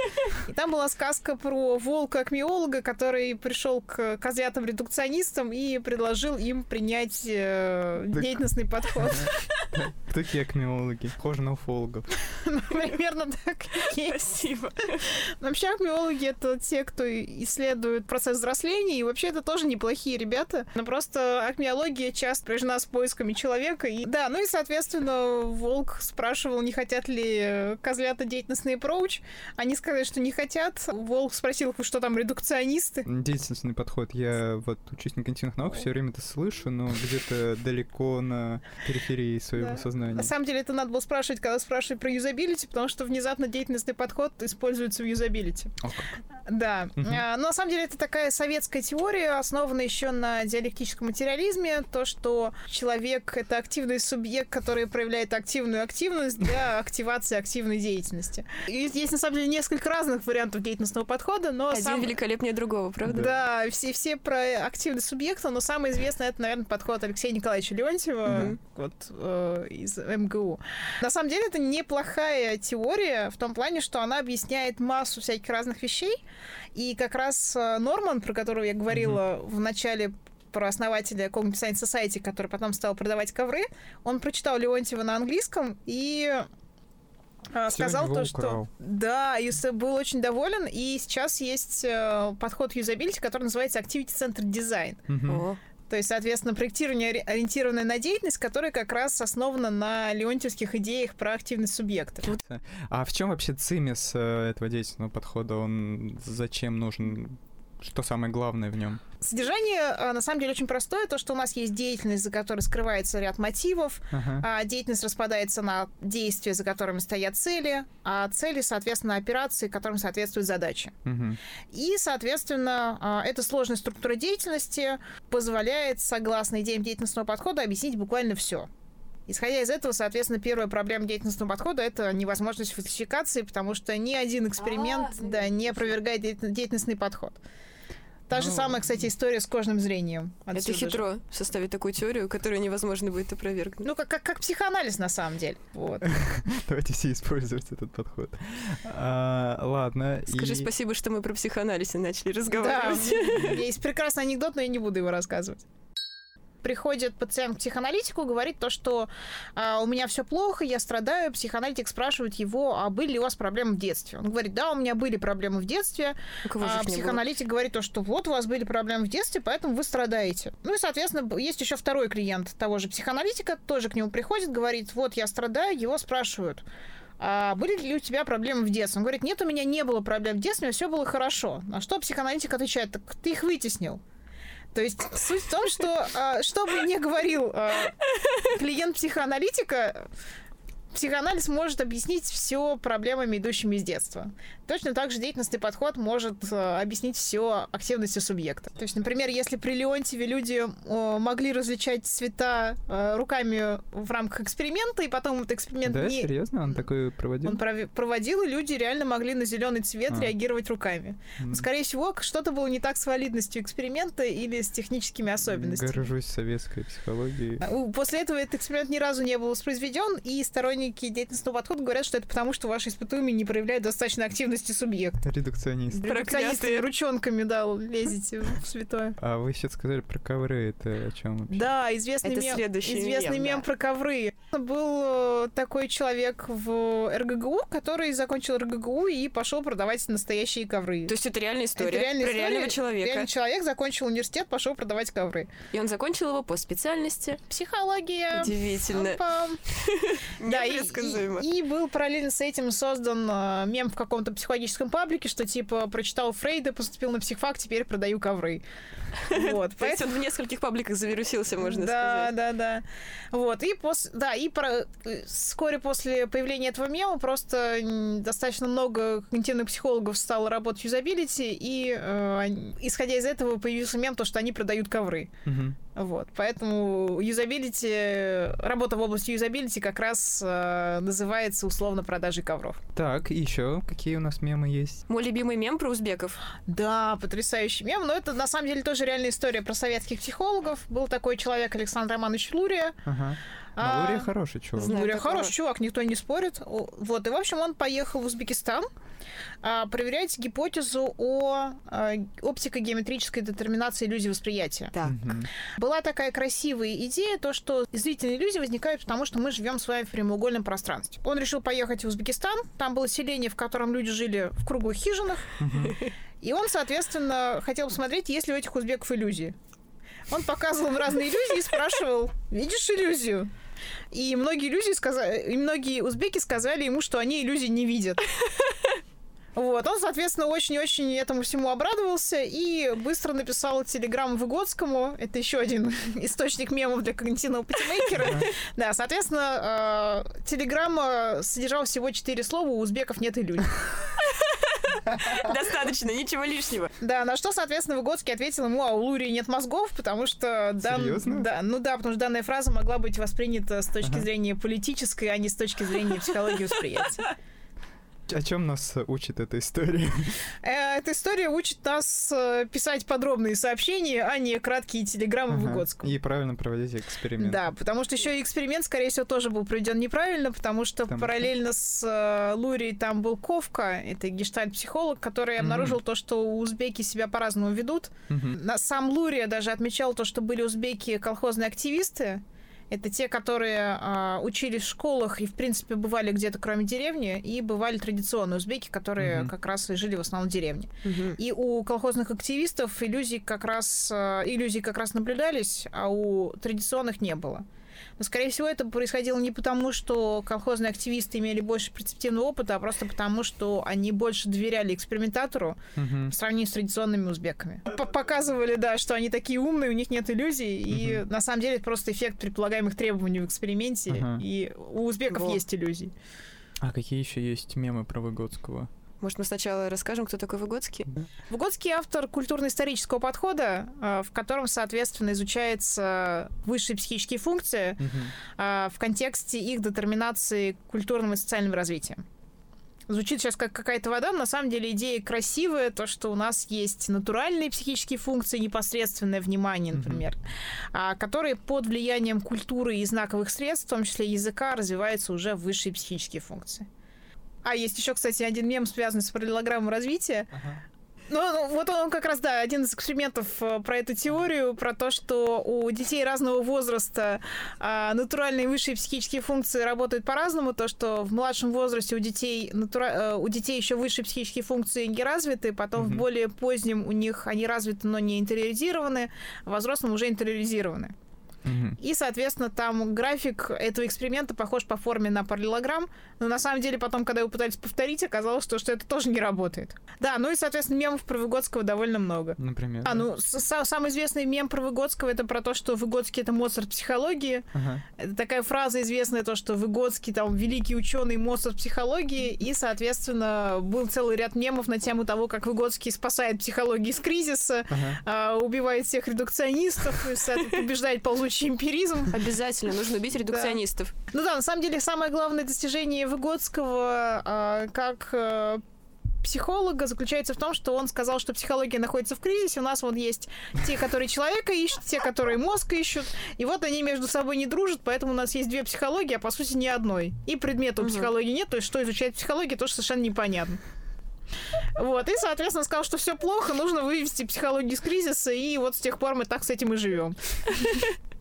И там была сказка про волка-акмеолога, который пришел к козлятам-редукционистам и предложил им принять э, деятельностный подход. Кто такие акмеологи? Похоже на уфологов. Примерно так и есть. Спасибо. Но Вообще акмеологи — это те, кто исследует процесс взросления, и вообще это тоже неплохие ребята. Но просто акмеология часто прижена с поисками человека. И, да, ну и, соответственно, Волк спрашивал, не хотят ли козлята деятельностный approach. Они сказали, что не хотят. Волк спросил, что там редукционисты. Деятельный подход. Я вот учусь на когнитивных наук, все время это слышу, но где-то далеко на периферии своего Да. сознания. На самом деле это надо было спрашивать, когда спрашивали про юзабилити, потому что внезапно деятельностный подход используется в юзабилити. О. Да. А, Но на самом деле это такая советская теория, основанная еще на диалектическом материализме, то, что человек — это активный субъект, который проявляет активную активность для активации активной деятельности. И есть на самом деле несколько разных вариантов деятельностного подхода, но Один сам- великолепнее другого, правда? Да, все, все про активный субъект, но самый известный это, наверное, подход Алексея Николаевича Леонтьева Мгм. вот, э, из МГУ. На самом деле это неплохая теория в том плане, что она объясняет массу всяких разных вещей. И как раз э, Норман, про которого я говорила в начале про основателя Cognitive Science Society, который потом стал продавать ковры, он прочитал Леонтьева на английском и э, Всё сказал то, что... украл. Да, и с- был очень доволен. И сейчас есть э, подход юзабилити, который называется Activity Centered Design. Мгм. То есть, соответственно, проектирование, ори- ориентированное на деятельность, которое как раз основано на леонтьевских идеях про активность субъекта. А в чем вообще цимис э, этого деятельного подхода? Он зачем нужен? Что самое главное в нем? Содержание, э, на самом деле, очень простое. То, что у нас есть деятельность, за которой скрывается ряд мотивов, Ага. а деятельность распадается на действия, за которыми стоят цели, а цели, соответственно, операции, которым соответствуют задачи. Мгм. И, соответственно, а, эта сложная структура деятельности позволяет, согласно идеям деятельностного подхода, объяснить буквально все. Исходя из этого, соответственно, первая проблема деятельностного подхода — это невозможность фальсификации, потому что ни один эксперимент А, да, не опровергает деятель- деятельностный подход. Та же Ну, самая, кстати, история с кожным зрением. это же. хитро составить такую теорию, которую невозможно будет опровергнуть. Ну, как, как, как психоанализ, на самом деле. Вот. Давайте все использовать этот подход. А, ладно. Скажи и- спасибо, что мы про психоанализ начали Да, разговаривать. меня есть прекрасный анекдот, но я не буду его рассказывать. Приходит пациент к психоаналитику, говорит то, что а, у меня все плохо, я страдаю. Психоаналитик спрашивает его, а были ли у вас проблемы в детстве? Он говорит, да, у меня были проблемы в детстве. А психоаналитик говорит то, что вот у вас были проблемы в детстве, поэтому вы страдаете. Ну и, соответственно, есть еще второй клиент того же психоаналитика, тоже к нему приходит, говорит, вот я страдаю, его спрашивают, а были ли у тебя проблемы в детстве? Он говорит, нет, у меня не было проблем в детстве, все было хорошо. На что психоаналитик отвечает, так ты их вытеснил. То есть суть в том, что а, что бы ни говорил а, клиент психоаналитика, психоанализ может объяснить все проблемами, идущими из детства. Точно так же деятельностный подход может э, объяснить все активностью субъекта. То есть, например, если при Леонтьеве люди могли различать цвета э, руками в рамках эксперимента, и потом этот эксперимент Да, не... серьезно? Он такой проводил? Он прови- проводил, и люди реально могли на зеленый цвет А. реагировать руками. Но, скорее всего, что-то было не так с валидностью эксперимента или с техническими особенностями. Горжусь советской психологией. А, После этого этот эксперимент ни разу не был воспроизведен, и сторонники деятельностного подхода говорят, что это потому, что ваши испытуемые не проявляют достаточной активности субъекта. Редукционист. Проклятые. Редукционисты ручонками, да, лезете в святое. А вы сейчас сказали про ковры, это о чем вообще? Да, известный Это мем, следующий известный мем, мем да. про ковры. Был э, такой человек в РГГУ, который закончил РГГУ и пошел продавать настоящие ковры. То есть это реальная история Это реальная про история. реального человека. Реальный человек закончил университет, пошел продавать ковры. И он закончил его по специальности. Психология. Удивительно. Да, и Предсказуемо. И, и был параллельно с этим создан э, мем в каком-то психологическом паблике, что типа прочитал Фрейда, поступил на психфак, теперь продаю ковры. Вот, То есть он в нескольких пабликах завирусился, можно да, сказать. Да, да, Вот, и пос... да, и про... вскоре после появления этого мема просто достаточно много когнитивных психологов стало работать в юзабилити, и э, исходя из этого появился мем, то, что они продают ковры. Вот, поэтому юзабилити, работа в области юзабилити как раз э, называется условно продажей ковров. Так, и еще какие у нас мемы есть? Мой любимый мем про узбеков. Да, потрясающий мем, но это на самом деле тоже реальная история про советских психологов. Был такой человек Александр Романович Лурия. Ага. А, Лурия хороший чувак. Знаю Лурия хороший чувак, никто не спорит. Вот, и, в общем, он поехал в Узбекистан а, проверять гипотезу о а, оптико-геометрической детерминации иллюзии восприятия. Так. Мгм. Была такая красивая идея, то, что зрительные иллюзии возникают потому, что мы живем с вами в прямоугольном пространстве. Он решил поехать в Узбекистан, там было селение, в котором люди жили в круглых хижинах, и он, соответственно, хотел посмотреть, есть ли у этих узбеков иллюзии. Он показывал им разные иллюзии и спрашивал, видишь иллюзию? И многие иллюзии сказали, и многие узбеки сказали ему, что они иллюзий не видят. Вот, он, соответственно, очень-очень этому всему обрадовался и быстро написал телеграмму Выгодскому. Это еще один источник мемов для когнитивного патимейкера. Да, соответственно, э, телеграмма содержала всего четыре слова «У узбеков нет иллюзий». Достаточно, ничего лишнего. Да, на что, соответственно, Выгодский ответил ему, а у Лурии нет мозгов, потому что... дан- Серьезно? Да, ну да, потому что данная фраза могла быть воспринята с точки Ага. зрения политической, а не с точки зрения психологии восприятия. О чем нас учит эта история? Э, Эта история учит нас э, писать подробные сообщения, а не краткие телеграммы Ага. Выгодскому. И правильно проводить эксперимент. Да, потому что еще и эксперимент, скорее всего, тоже был проведен неправильно, потому что Потому что? параллельно с э, Лурией там был Ковка, это гештальт-психолог, который обнаружил то, что узбеки себя по-разному ведут. Сам Лурия даже отмечал то, что были узбеки колхозные активисты. Это те, которые а, учились в школах и, в принципе, бывали где-то кроме деревни, и бывали традиционные узбеки, которые Мгм. как раз и жили в основном в деревне. Мгм. И у колхозных активистов иллюзий как раз э, иллюзии как раз наблюдались, а у традиционных не было. Но, скорее всего, это происходило не потому, что колхозные активисты имели больше перцептивного опыта, а просто потому, что они больше доверяли экспериментатору Мгм. в сравнении с традиционными узбеками. Показывали, да, что они такие умные, у них нет иллюзий, и Мгм. на самом деле это просто эффект предполагаемых требований в эксперименте, Ага. и у узбеков Во. есть иллюзии. А какие еще есть мемы про Выгодского? Может, мы сначала расскажем, кто такой Выгодский? Выгодский автор культурно-исторического подхода, э, в котором, соответственно, изучаются высшие психические функции э, в контексте их детерминации культурным и социальным развитием. Звучит сейчас как какая-то вода, но на самом деле идея красивая, то, что у нас есть натуральные психические функции, непосредственное внимание, например, а, которые под влиянием культуры и знаковых средств, в том числе языка, развиваются уже высшие психические функции. А есть еще, кстати, один мем, связанный с параллелограммой развития, ну, ну, вот он как раз, да, один из экспериментов э, про эту теорию, про то, что у детей разного возраста а, натуральные высшие психические функции работают по-разному, то, что в младшем возрасте у детей, натура- э, у детей еще высшие психические функции не развиты, потом в Мгм. более позднем у них они развиты, но не интериоризированы, а в взрослом уже интериоризированы. И, соответственно, там график этого эксперимента похож по форме на параллелограмм, но на самом деле потом, когда его пытались повторить, оказалось, что, что это тоже не работает. Да, ну и, соответственно, мемов про Выгодского довольно много. Например. А, да? ну, самый известный мем про Выгодского это про то, что Выгодский это Моцарт психологии. Ага. Это такая фраза известная, то, что Выгодский там великий ученый Моцарт психологии, и, соответственно, был целый ряд мемов на тему того, как Выгодский спасает психологию из кризиса, Ага. а, убивает всех редукционистов, соответственно, побеждает ползучий эмпиризм. Обязательно нужно убить редукционистов. Ну да, на самом деле самое главное достижение Выгодского а, как э, психолога заключается в том, что он сказал, что психология находится в кризисе. У нас вот есть те, которые человека ищут, те, которые мозг ищут. И вот они между собой не дружат, поэтому у нас есть две психологии, а по сути ни одной. И предмета у психологии нет, то есть что изучает психология, тоже совершенно непонятно. Вот, и, соответственно, сказал, что все плохо, нужно вывести психологию из кризиса, и вот с тех пор мы так с этим и живем.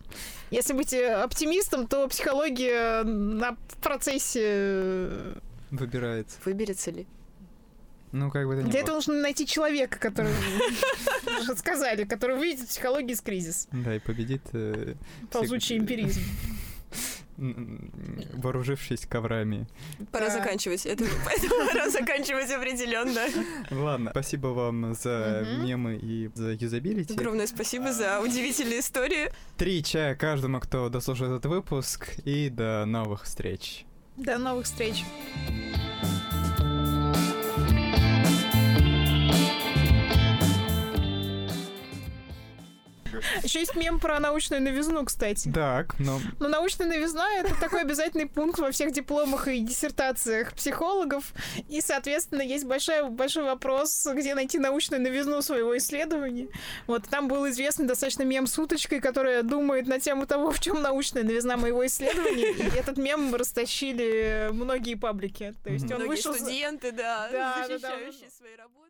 Если быть э, оптимистом, то психология на в процессе... э, Выбирается. Выберется ли? Ну, как бы это ни Для было. этого нужно найти человека, который, сказали, который выведет психологию из кризиса. Да, и победит... э, Ползучий эмпиризм. Вооружившись коврами. Пора Да. заканчивать. Это пора заканчивать определенно. Ладно, спасибо вам за мемы и за юзабилити. Огромное спасибо за удивительные истории. Три чая каждому, кто дослушал этот выпуск, и до новых встреч. До новых встреч. Еще есть мем про научную новизну, кстати. Так, но Но научная новизна — это такой обязательный пункт во всех дипломах и диссертациях психологов. И, соответственно, есть большой, большой вопрос, где найти научную новизну своего исследования. Вот там был известный достаточно мем с уточкой, которая думает на тему того, в чем научная новизна моего исследования. И этот мем растащили многие паблики. То есть он Многие вышел... студенты, да, Да, да, да. защищающие свои работы.